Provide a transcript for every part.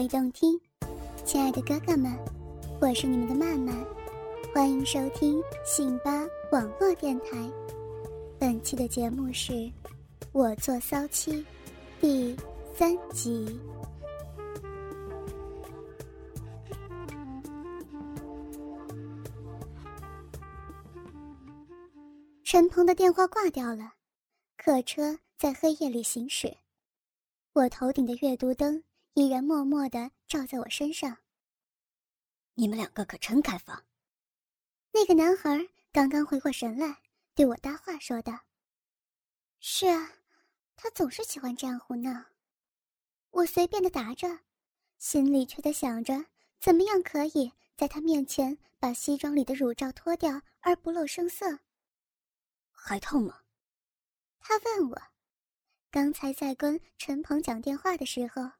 心，所以动听。亲爱的哥哥们，我是你们的曼曼，欢迎收听信吧网络电台。本期的节目是《我做骚妻》第三集。陈鹏的电话挂掉了，客车在黑夜里行驶。我头顶的阅读灯依然默默地照在我身上。你们两个可真开放。那个男孩刚刚回过神来，对我搭话说道：“是啊，他总是喜欢这样胡闹。”我随便的答着，心里却在想着怎么样可以在他面前把西装里的乳罩脱掉而不露声色。还痛吗？他问我。刚才在跟陈鹏讲电话的时候，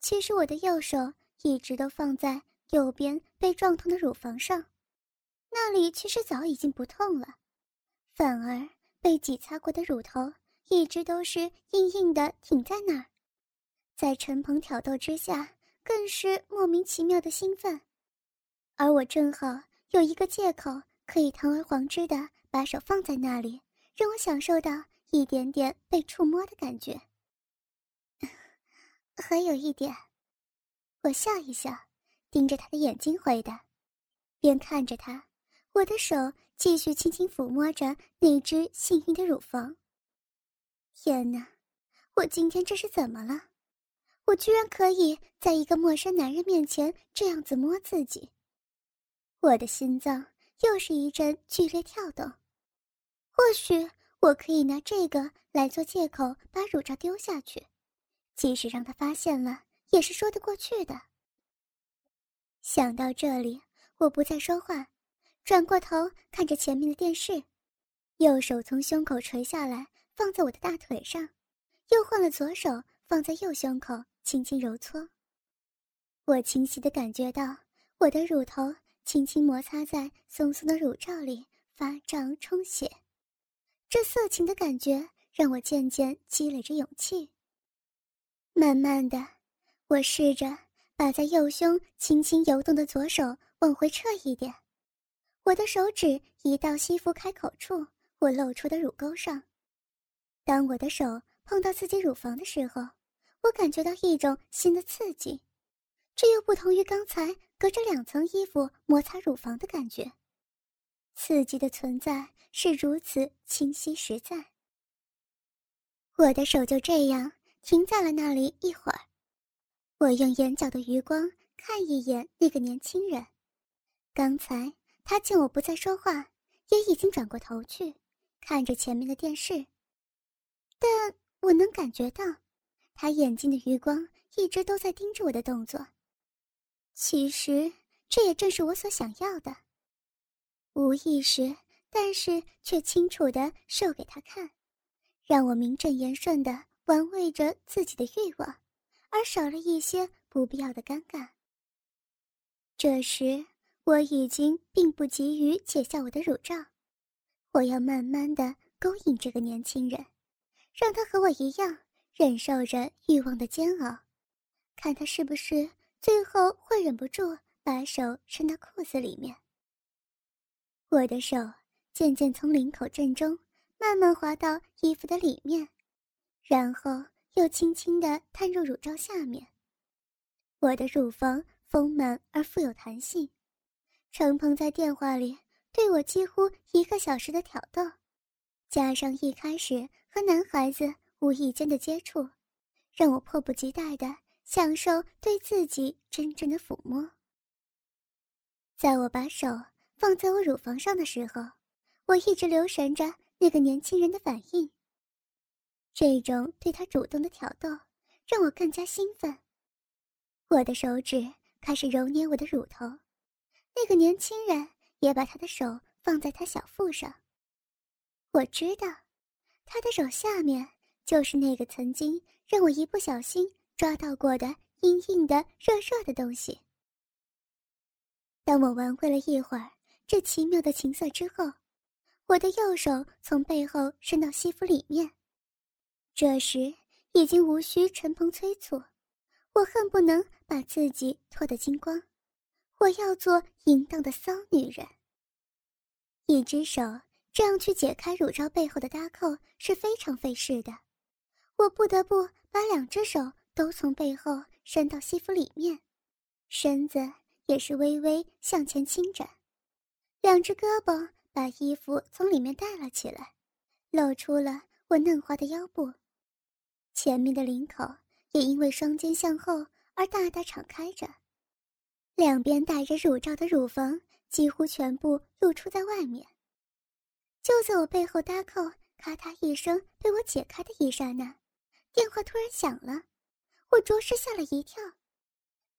其实我的右手一直都放在右边被撞痛的乳房上，那里其实早已经不痛了，反而被挤擦过的乳头一直都是硬硬的挺在那儿，在陈鹏挑逗之下，更是莫名其妙的兴奋，而我正好有一个借口可以堂而皇之的把手放在那里，让我享受到。一点点被触摸的感觉，还有一点，我笑一笑，盯着他的眼睛回答，边看着他，我的手继续轻轻抚摸着那只幸运的乳房。天哪，我今天这是怎么了？我居然可以在一个陌生男人面前这样子摸自己，我的心脏又是一阵剧烈跳动，或许。我可以拿这个来做借口，把乳罩丢下去，即使让他发现了，也是说得过去的。想到这里，我不再说话，转过头看着前面的电视，右手从胸口垂下来，放在我的大腿上，又换了左手放在右胸口，轻轻揉搓。我清晰的感觉到我的乳头轻轻摩擦在松松的乳罩里，发胀充血。这色情的感觉让我渐渐积累着勇气。慢慢的，我试着把在右胸轻轻游动的左手往回撤一点，我的手指移到西服开口处，我露出的乳沟上。当我的手碰到自己乳房的时候，我感觉到一种新的刺激，这又不同于刚才隔着两层衣服摩擦乳房的感觉。刺激的存在。是如此清晰实在。我的手就这样停在了那里一会儿，我用眼角的余光看一眼那个年轻人。刚才他见我不再说话，也已经转过头去看着前面的电视，但我能感觉到，他眼睛的余光一直都在盯着我的动作。其实这也正是我所想要的，无意识。但是却清楚的秀给他看，让我名正言顺的玩味着自己的欲望，而少了一些不必要的尴尬。这时我已经并不急于解下我的乳罩，我要慢慢的勾引这个年轻人，让他和我一样忍受着欲望的煎熬，看他是不是最后会忍不住把手伸到裤子里面。我的手。渐渐从领口正中慢慢滑到衣服的里面，然后又轻轻地探入乳罩下面。我的乳房丰满而富有弹性。程鹏在电话里对我几乎一个小时的挑逗，加上一开始和男孩子无意间的接触，让我迫不及待地享受对自己真正的抚摸。在我把手放在我乳房上的时候，我一直留神着那个年轻人的反应。这种对他主动的挑逗，让我更加兴奋。我的手指开始揉捏我的乳头，那个年轻人也把他的手放在他小腹上。我知道，他的手下面就是那个曾经让我一不小心抓到过的硬硬的、热热的东西。当我玩味了一会儿这奇妙的情色之后，我的右手从背后伸到西服里面。这时已经无需陈鹏催促，我恨不能把自己脱得精光。我要做淫荡的骚女人。一只手这样去解开乳罩背后的搭扣是非常费事的，我不得不把两只手都从背后伸到西服里面，身子也是微微向前倾展，两只胳膊把衣服从里面带了起来，露出了我嫩滑的腰部。前面的领口也因为双肩向后而大大敞开着，两边带着乳罩的乳房几乎全部露出在外面。就在我背后搭扣咔嗒一声被我解开的一刹那，电话突然响了，我着实吓了一跳。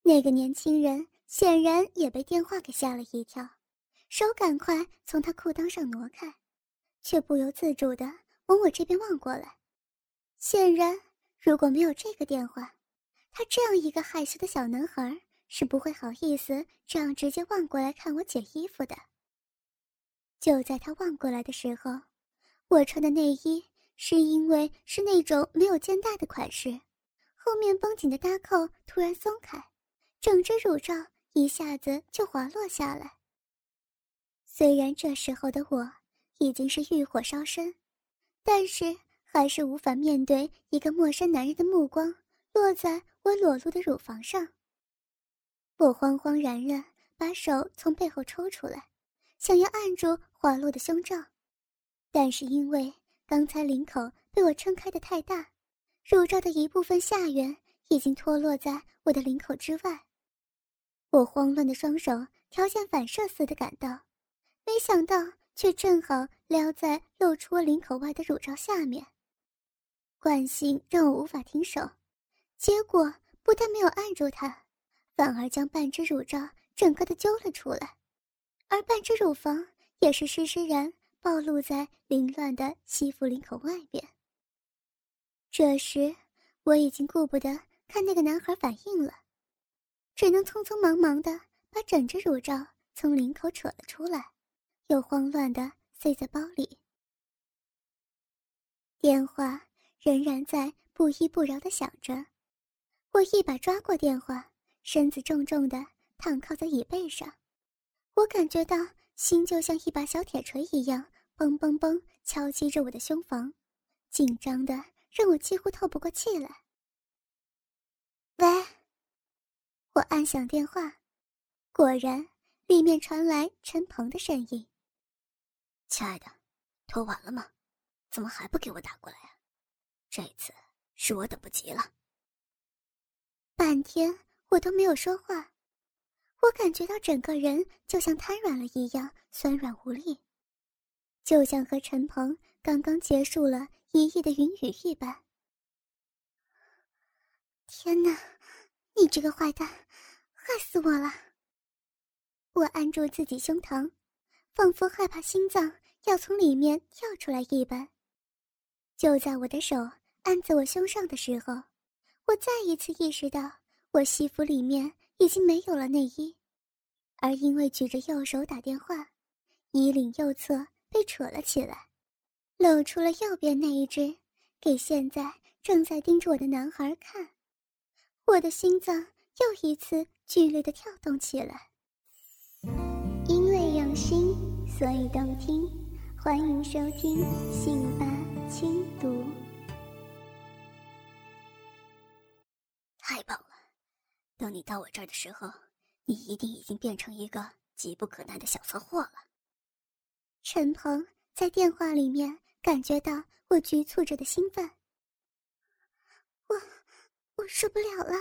那个年轻人显然也被电话给吓了一跳，手赶快从他裤裆上挪开，却不由自主的往我这边望过来，显然。如果没有这个电话，他这样一个害羞的小男孩是不会好意思这样直接望过来看我解衣服的。就在他望过来的时候，我穿的内衣是因为是那种没有肩带的款式，后面绷紧的搭扣突然松开，整只乳罩一下子就滑落下来。虽然这时候的我已经是欲火烧身，但是。还是无法面对一个陌生男人的目光落在我裸露的乳房上。我慌慌然然把手从背后抽出来，想要按住滑落的胸罩，但是因为刚才领口被我撑开的太大，乳罩的一部分下缘已经脱落在我的领口之外。我慌乱的双手条件反射似的赶到，没想到却正好撩在露出领口外的乳罩下面。惯性让我无法停手，结果不但没有按住它，反而将半只乳罩整个的揪了出来，而半只乳房也是湿湿然暴露在凌乱的西服领口外边。这时我已经顾不得看那个男孩反应了，只能匆匆忙忙的把整只乳罩从领口扯了出来，又慌乱的塞在包里。电话。仍然在不依不饶的响着，我一把抓过电话，身子重重的躺靠在椅背上，我感觉到心就像一把小铁锤一样，嘣嘣嘣敲击着我的胸膛，紧张的让我几乎透不过气来。喂，我按响电话，果然里面传来陈鹏的声音：“亲爱的，拖完了吗？怎么还不给我打过来啊？”这次是我等不及了。半天我都没有说话，我感觉到整个人就像瘫软了一样，酸软无力，就像和陈鹏刚刚结束了一夜的云雨一般。天哪，你这个坏蛋，害死我了！我按住自己胸膛，仿佛害怕心脏要从里面跳出来一般。就在我的手。按在我胸上的时候，我再一次意识到，我西服里面已经没有了内衣，而因为举着右手打电话，衣领右侧被扯了起来，露出了右边那一只，给现在正在盯着我的男孩看。我的心脏又一次剧烈的跳动起来。因为用心，所以动听，欢迎收听《信吧轻读》。太棒了！等你到我这儿的时候，你一定已经变成一个急不可耐的小骚货了。陈鹏在电话里面感觉到我局促着的兴奋，我我受不了了，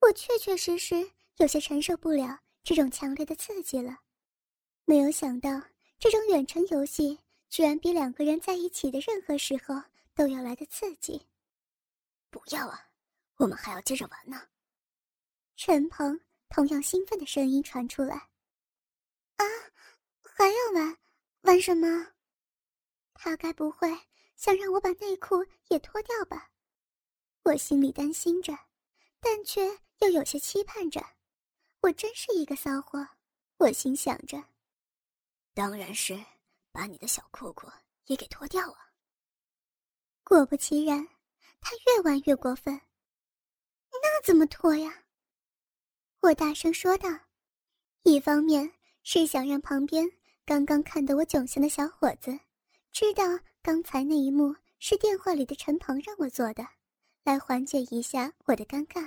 我确确实实有些承受不了这种强烈的刺激了。没有想到，这种远程游戏居然比两个人在一起的任何时候都要来的刺激。不要啊，我们还要接着玩呢。陈鹏同样兴奋的声音传出来：“啊，还要玩？玩什么？他该不会想让我把内裤也脱掉吧？”我心里担心着，但却又有些期盼着。我真是一个骚货，我心想着。当然是把你的小裤裤也给脱掉啊！果不其然，他越玩越过分。那怎么脱呀？我大声说道。一方面是想让旁边刚刚看得我窘相的小伙子知道刚才那一幕是电话里的陈鹏让我做的，来缓解一下我的尴尬；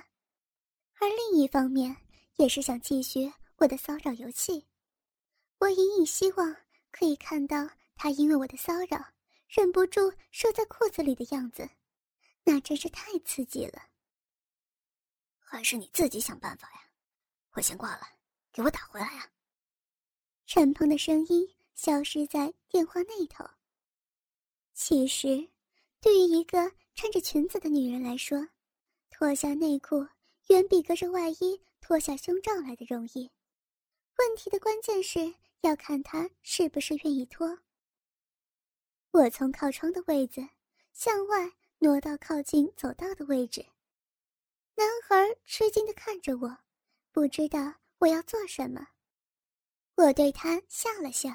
而另一方面也是想继续我的骚扰游戏。我隐隐希望可以看到他因为我的骚扰，忍不住收在裤子里的样子，那真是太刺激了。还是你自己想办法呀！我先挂了，给我打回来呀！陈鹏的声音消失在电话那头。其实，对于一个穿着裙子的女人来说，脱下内裤远比隔着外衣脱下胸罩来的容易。问题的关键是。要看他是不是愿意脱。我从靠窗的位子向外挪到靠近走道的位置。男孩吃惊的看着我，不知道我要做什么。我对他笑了笑。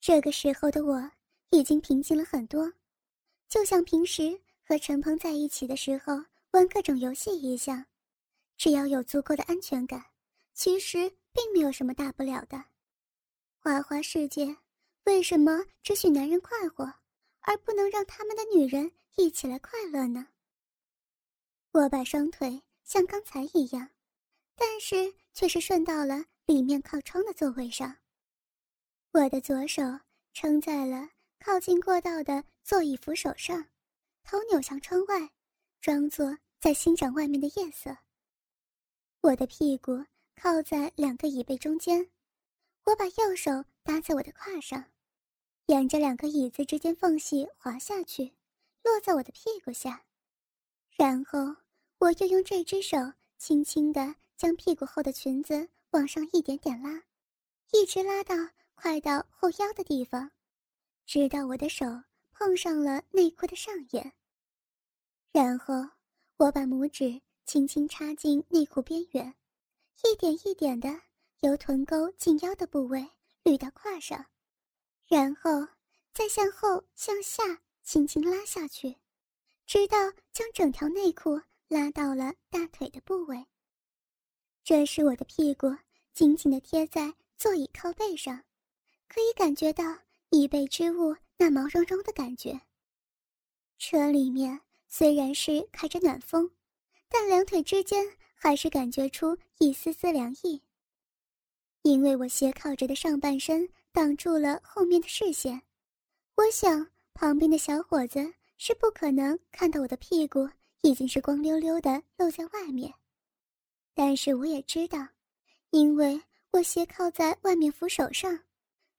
这个时候的我已经平静了很多，就像平时和陈鹏在一起的时候玩各种游戏一样，只要有足够的安全感，其实并没有什么大不了的。花花世界，为什么只许男人快活，而不能让他们的女人一起来快乐呢？我把双腿像刚才一样，但是却是顺到了里面靠窗的座位上。我的左手撑在了靠近过道的座椅扶手上，头扭向窗外，装作在欣赏外面的夜色。我的屁股靠在两个椅背中间。我把右手搭在我的胯上，沿着两个椅子之间缝隙滑下去，落在我的屁股下，然后我又用这只手轻轻地将屁股后的裙子往上一点点拉，一直拉到快到后腰的地方，直到我的手碰上了内裤的上沿。然后我把拇指轻轻插进内裤边缘，一点一点的。由臀沟近腰的部位捋到胯上，然后再向后向下轻轻拉下去，直到将整条内裤拉到了大腿的部位。这时我的屁股紧紧地贴在座椅靠背上，可以感觉到椅背之物那毛茸茸的感觉。车里面虽然是开着暖风，但两腿之间还是感觉出一丝丝凉意。因为我斜靠着的上半身挡住了后面的视线，我想旁边的小伙子是不可能看到我的屁股已经是光溜溜的露在外面。但是我也知道，因为我斜靠在外面扶手上，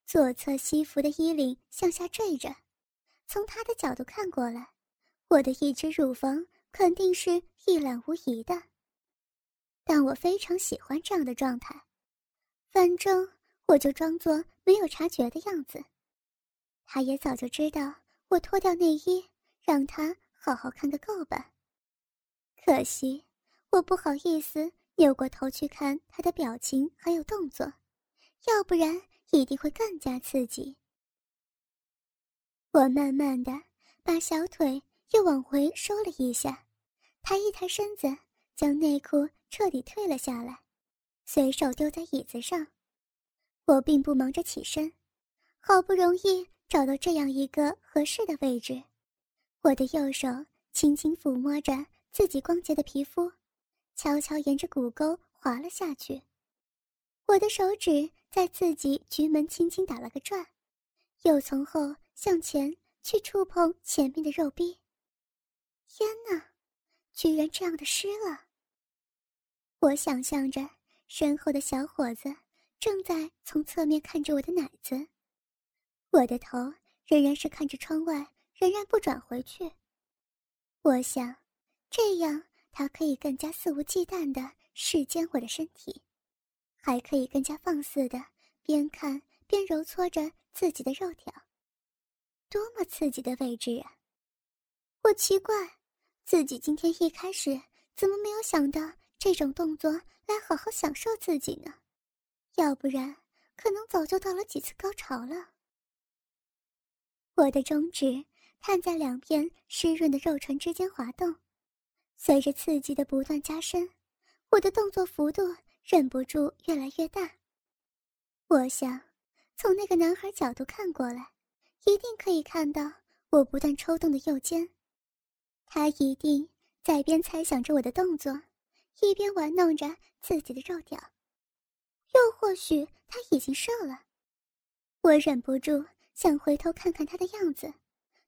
左侧西服的衣领向下坠着，从他的角度看过来，我的一只乳房肯定是一览无遗的。但我非常喜欢这样的状态。反正我就装作没有察觉的样子，他也早就知道我脱掉内衣，让他好好看个够吧。可惜我不好意思扭过头去看他的表情还有动作，要不然一定会更加刺激。我慢慢的把小腿又往回收了一下，抬一抬身子，将内裤彻底退了下来。随手丢在椅子上，我并不忙着起身，好不容易找到这样一个合适的位置，我的右手轻轻抚摸着自己光洁的皮肤，悄悄沿着骨沟滑了下去。我的手指在自己局门轻轻打了个转，又从后向前去触碰前面的肉壁。天哪，居然这样的湿了！我想象着。身后的小伙子正在从侧面看着我的奶子，我的头仍然是看着窗外，仍然不转回去。我想，这样他可以更加肆无忌惮地视奸我的身体，还可以更加放肆地边看边揉搓着自己的肉条。多么刺激的位置啊！我奇怪，自己今天一开始怎么没有想到这种动作来好好享受自己呢？要不然，可能早就到了几次高潮了。我的中指探在两片湿润的肉唇之间滑动，随着刺激的不断加深，我的动作幅度忍不住越来越大。我想，从那个男孩角度看过来。一定可以看到我不断抽动的右肩，他一定在边猜想着我的动作，一边玩弄着自己的肉屌，又或许他已经射了。我忍不住想回头看看他的样子，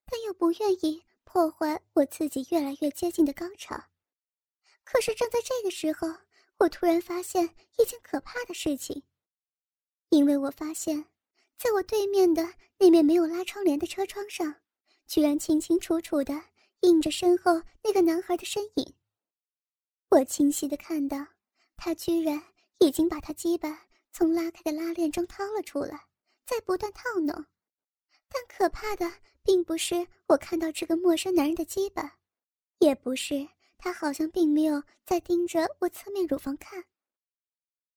但又不愿意破坏我自己越来越接近的高潮。可是正在这个时候，我突然发现一件可怕的事情，因为我发现。在我对面的那面没有拉窗帘的车窗上，居然清清楚楚的映着身后那个男孩的身影。我清晰的看到，他居然已经把他鸡巴从拉开的拉链中掏了出来，在不断套弄。但可怕的并不是我看到这个陌生男人的鸡巴，也不是他好像并没有在盯着我侧面乳房看。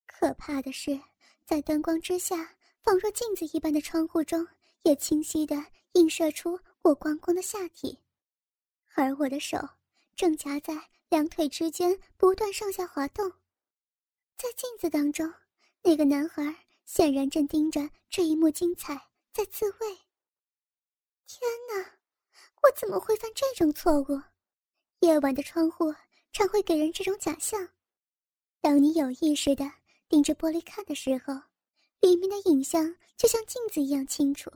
可怕的是，在灯光之下。仿若镜子一般的窗户中，也清晰地映射出我光光的下体，而我的手正夹在两腿之间，不断上下滑动。在镜子当中，那个男孩显然正盯着这一幕精彩，在自慰。天哪，我怎么会犯这种错误？夜晚的窗户常会给人这种假象：当你有意识的盯着玻璃看的时候。里面的影像就像镜子一样清楚，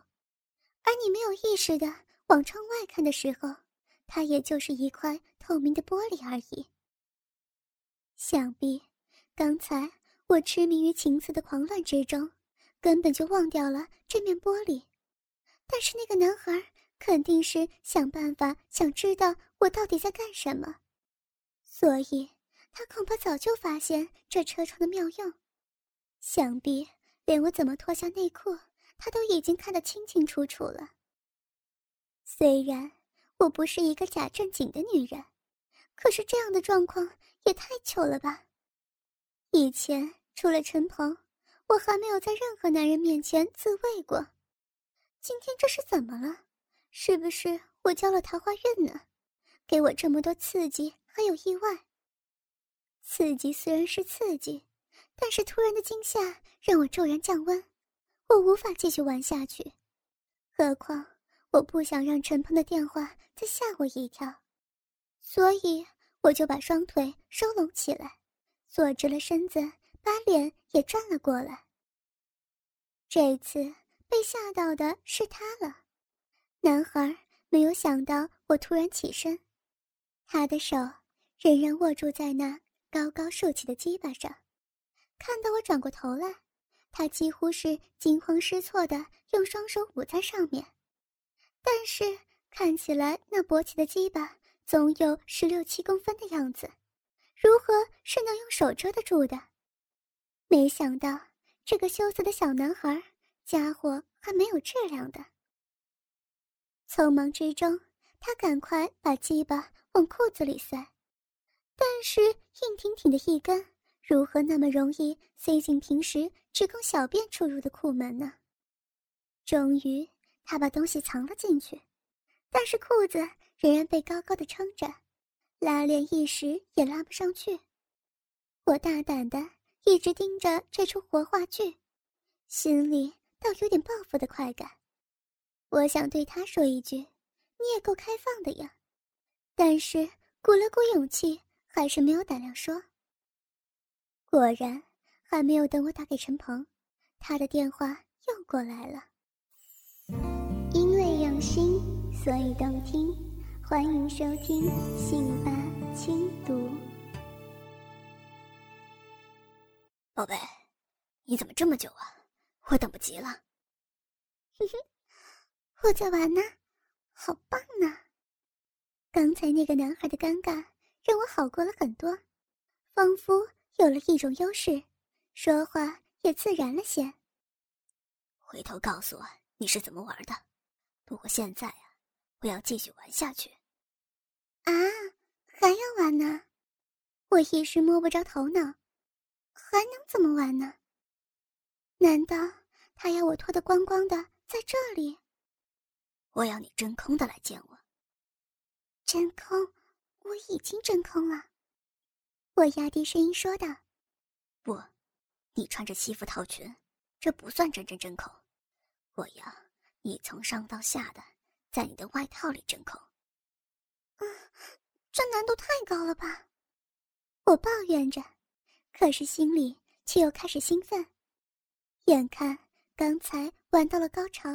而你没有意识的往窗外看的时候，它也就是一块透明的玻璃而已。想必刚才我痴迷于情色的狂乱之中，根本就忘掉了这面玻璃。但是那个男孩肯定是想办法想知道我到底在干什么，所以他恐怕早就发现这车窗的妙用，想必。连我怎么脱下内裤，他都已经看得清清楚楚了。虽然我不是一个假正经的女人，可是这样的状况也太糗了吧！以前除了陈鹏，我还没有在任何男人面前自慰过。今天这是怎么了？是不是我交了桃花运呢？给我这么多刺激，还有意外。刺激虽然是刺激。但是突然的惊吓让我骤然降温，我无法继续玩下去。何况我不想让陈鹏的电话再吓我一跳，所以我就把双腿收拢起来，坐直了身子，把脸也转了过来。这次被吓到的是他了。男孩没有想到我突然起身，他的手仍然握住在那高高竖起的鸡巴上。看到我转过头来，他几乎是惊慌失措的用双手捂在上面，但是看起来那勃起的鸡巴总有十六七公分的样子，如何是能用手遮得住的？没想到这个羞涩的小男孩，家伙还没有质量的。匆忙之中，他赶快把鸡巴往裤子里塞，但是硬挺挺的一根。如何那么容易塞进平时只供小便出入的裤门呢？终于，他把东西藏了进去，但是裤子仍然被高高的撑着，拉链一时也拉不上去。我大胆的一直盯着这出活话剧，心里倒有点报复的快感。我想对他说一句：“你也够开放的呀。”但是鼓了鼓勇气，还是没有胆量说。果然，还没有等我打给陈鹏，他的电话又过来了。心，所以动听，欢迎收听《信吧轻读》。宝贝，你怎么这么久啊？我等不及了。哼哼，我在玩呢，好棒呢。刚才那个男孩的尴尬让我好过了很多，仿佛有了一种优势，说话也自然了些。回头告诉我你是怎么玩的。不过现在啊，我要继续玩下去。啊，还要玩呢？我一时摸不着头脑，还能怎么玩呢？难道他要我脱得光光的在这里？我要你真空的来见我。真空？我已经真空了。我压低声音说道：“不，你穿着西服套裙，这不算真正真空。我要你从上到下的在你的外套里真空。”啊，这难度太高了吧？我抱怨着，可是心里却又开始兴奋。眼看刚才玩到了高潮，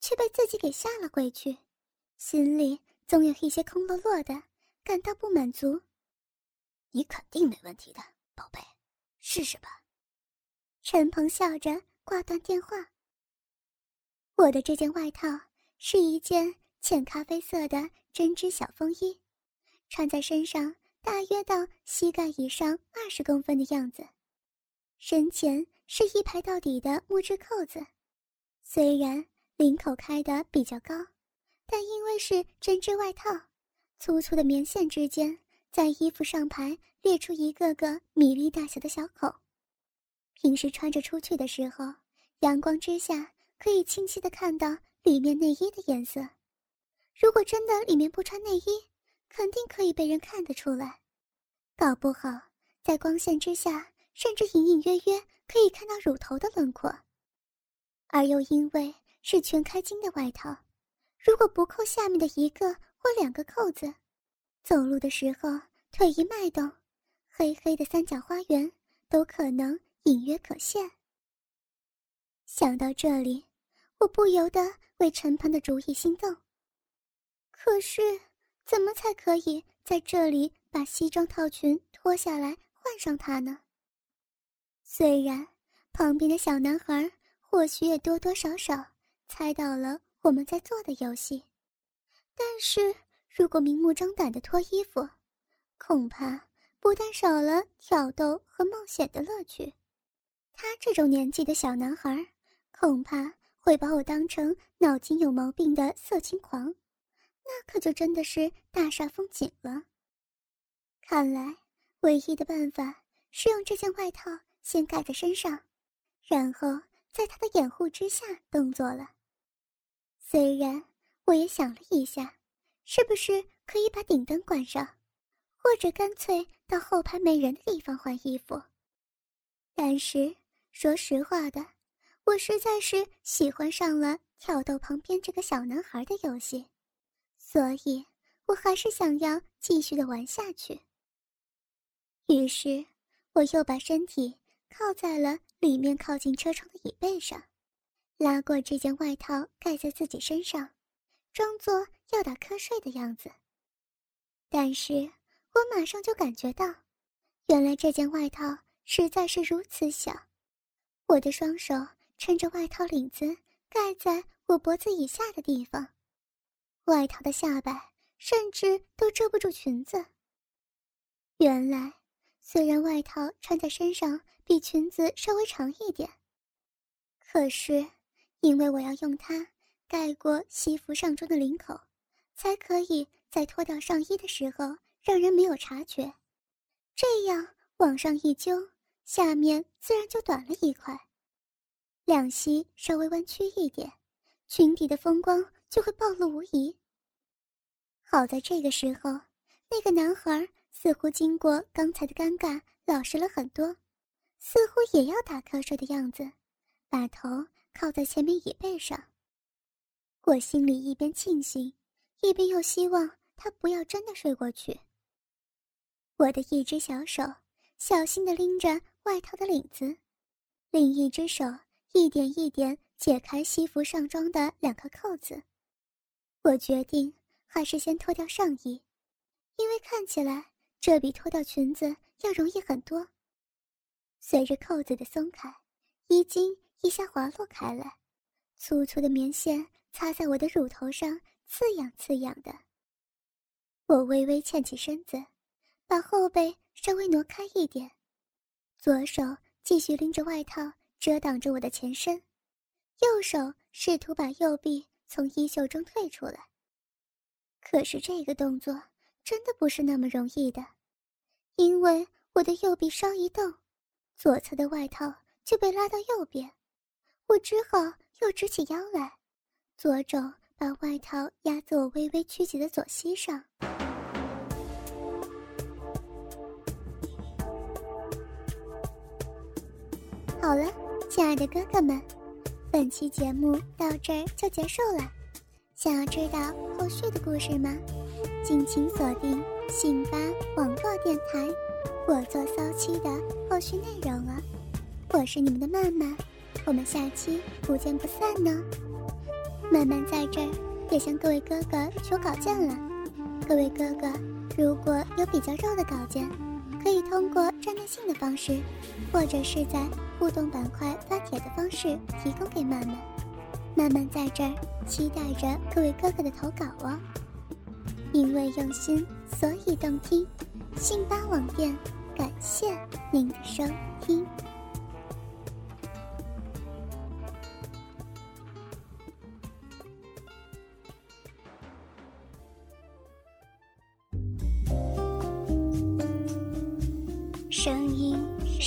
却被自己给吓了回去，心里总有一些空落落的，感到不满足。你肯定没问题的，宝贝，试试吧。陈鹏笑着挂断电话。我的这件外套是一件浅咖啡色的针织小风衣，穿在身上。大约到膝盖以上二十公分的样子，身前是一排到底的木质扣子，虽然领口开的比较高，但因为是针织外套，粗粗的棉线之间在衣服上排裂出一个个米粒大小的小口。平时穿着出去的时候，阳光之下可以清晰的看到里面内衣的颜色。如果真的里面不穿内衣，肯定可以被人看得出来，搞不好在光线之下，甚至隐隐约约可以看到乳头的轮廓。而又因为是全开襟的外套，如果不扣下面的一个或两个扣子，走路的时候腿一迈动，黑黑的三角花园都可能隐约可现。想到这里，我不由得为陈鹏的主意心动。可是。怎么才可以在这里把西装套裙脱下来换上它呢？虽然旁边的小男孩或许也多多少少猜到了我们在做的游戏，但是如果明目张胆的脱衣服，恐怕不但少了挑逗和冒险的乐趣，他这种年纪的小男孩，恐怕会把我当成脑筋有毛病的色情狂。那可就真的是大煞风景了。看来唯一的办法是用这件外套先盖在身上，然后在他的掩护之下动作了。虽然我也想了一下，是不是可以把顶灯关上，或者干脆到后排没人的地方换衣服，但是说实话的，我实在是喜欢上了挑逗旁边这个小男孩的游戏。所以，我还是想要继续的玩下去。于是，我又把身体靠在了里面靠近车窗的椅背上，拉过这件外套盖在自己身上，装作要打瞌睡的样子。但是我马上就感觉到，原来这件外套实在是如此小，我的双手撑着外套领子盖在我脖子以下的地方。外套的下摆甚至都遮不住裙子。原来，虽然外套穿在身上比裙子稍微长一点，可是因为我要用它盖过西服上装的领口，才可以在脱掉上衣的时候让人没有察觉。这样往上一揪，下面自然就短了一块，两膝稍微弯曲一点，裙底的风光。就会暴露无遗。好在这个时候，那个男孩似乎经过刚才的尴尬，老实了很多，似乎也要打瞌睡的样子，把头靠在前面椅背上。我心里一边庆幸，一边又希望他不要真的睡过去。我的一只小手小心地拎着外套的领子，另一只手一点一点解开西服上装的两颗扣子。我决定还是先脱掉上衣，因为看起来这比脱掉裙子要容易很多。随着扣子的松开，衣襟一下滑落开来，粗粗的棉线擦在我的乳头上，刺痒刺痒的。我微微欠起身子，把后背稍微挪开一点，左手继续拎着外套遮挡着我的前身，右手试图把右臂从衣袖中退出来。可是这个动作真的不是那么容易的，因为我的右臂稍一动，左侧的外套就被拉到右边，我只好又直起腰来，左肘把外套压在我微微曲起的左膝上。好了，亲爱的哥哥们，本期节目到这儿就结束了。想要知道后续的故事吗？敬请锁定信吧网络电台，我做骚妻的后续内容了！我是你们的曼曼，我们下期不见不散呢。曼曼在这儿也向各位哥哥求稿件了，各位哥哥如果有比较肉的稿件，可以通过站内信的方式，或者是在互动板块发帖的方式提供给曼曼。曼曼在这儿期待着各位哥哥的投稿哦，因为用心，所以动听。信吧网店，感谢您的收听。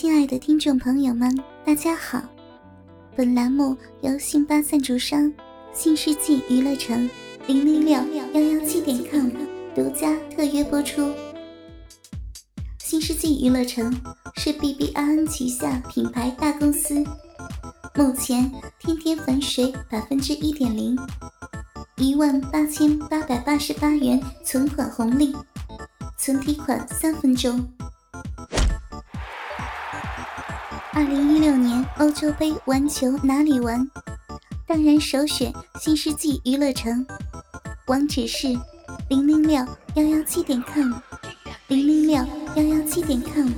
亲爱的听众朋友们，大家好！本栏目由信巴赞助商新世纪娱乐城零零六幺幺七点 com 独家特约播出。新世纪娱乐城是 B B I N 旗下品牌大公司，目前天天粉水百分之一点零，一万八千八百八十八元存款红利，存提款三分钟。二零一六年欧洲杯玩球哪里玩？当然首选新世纪娱乐城，网址是零零六幺幺七点 com，零零六幺幺七点 com。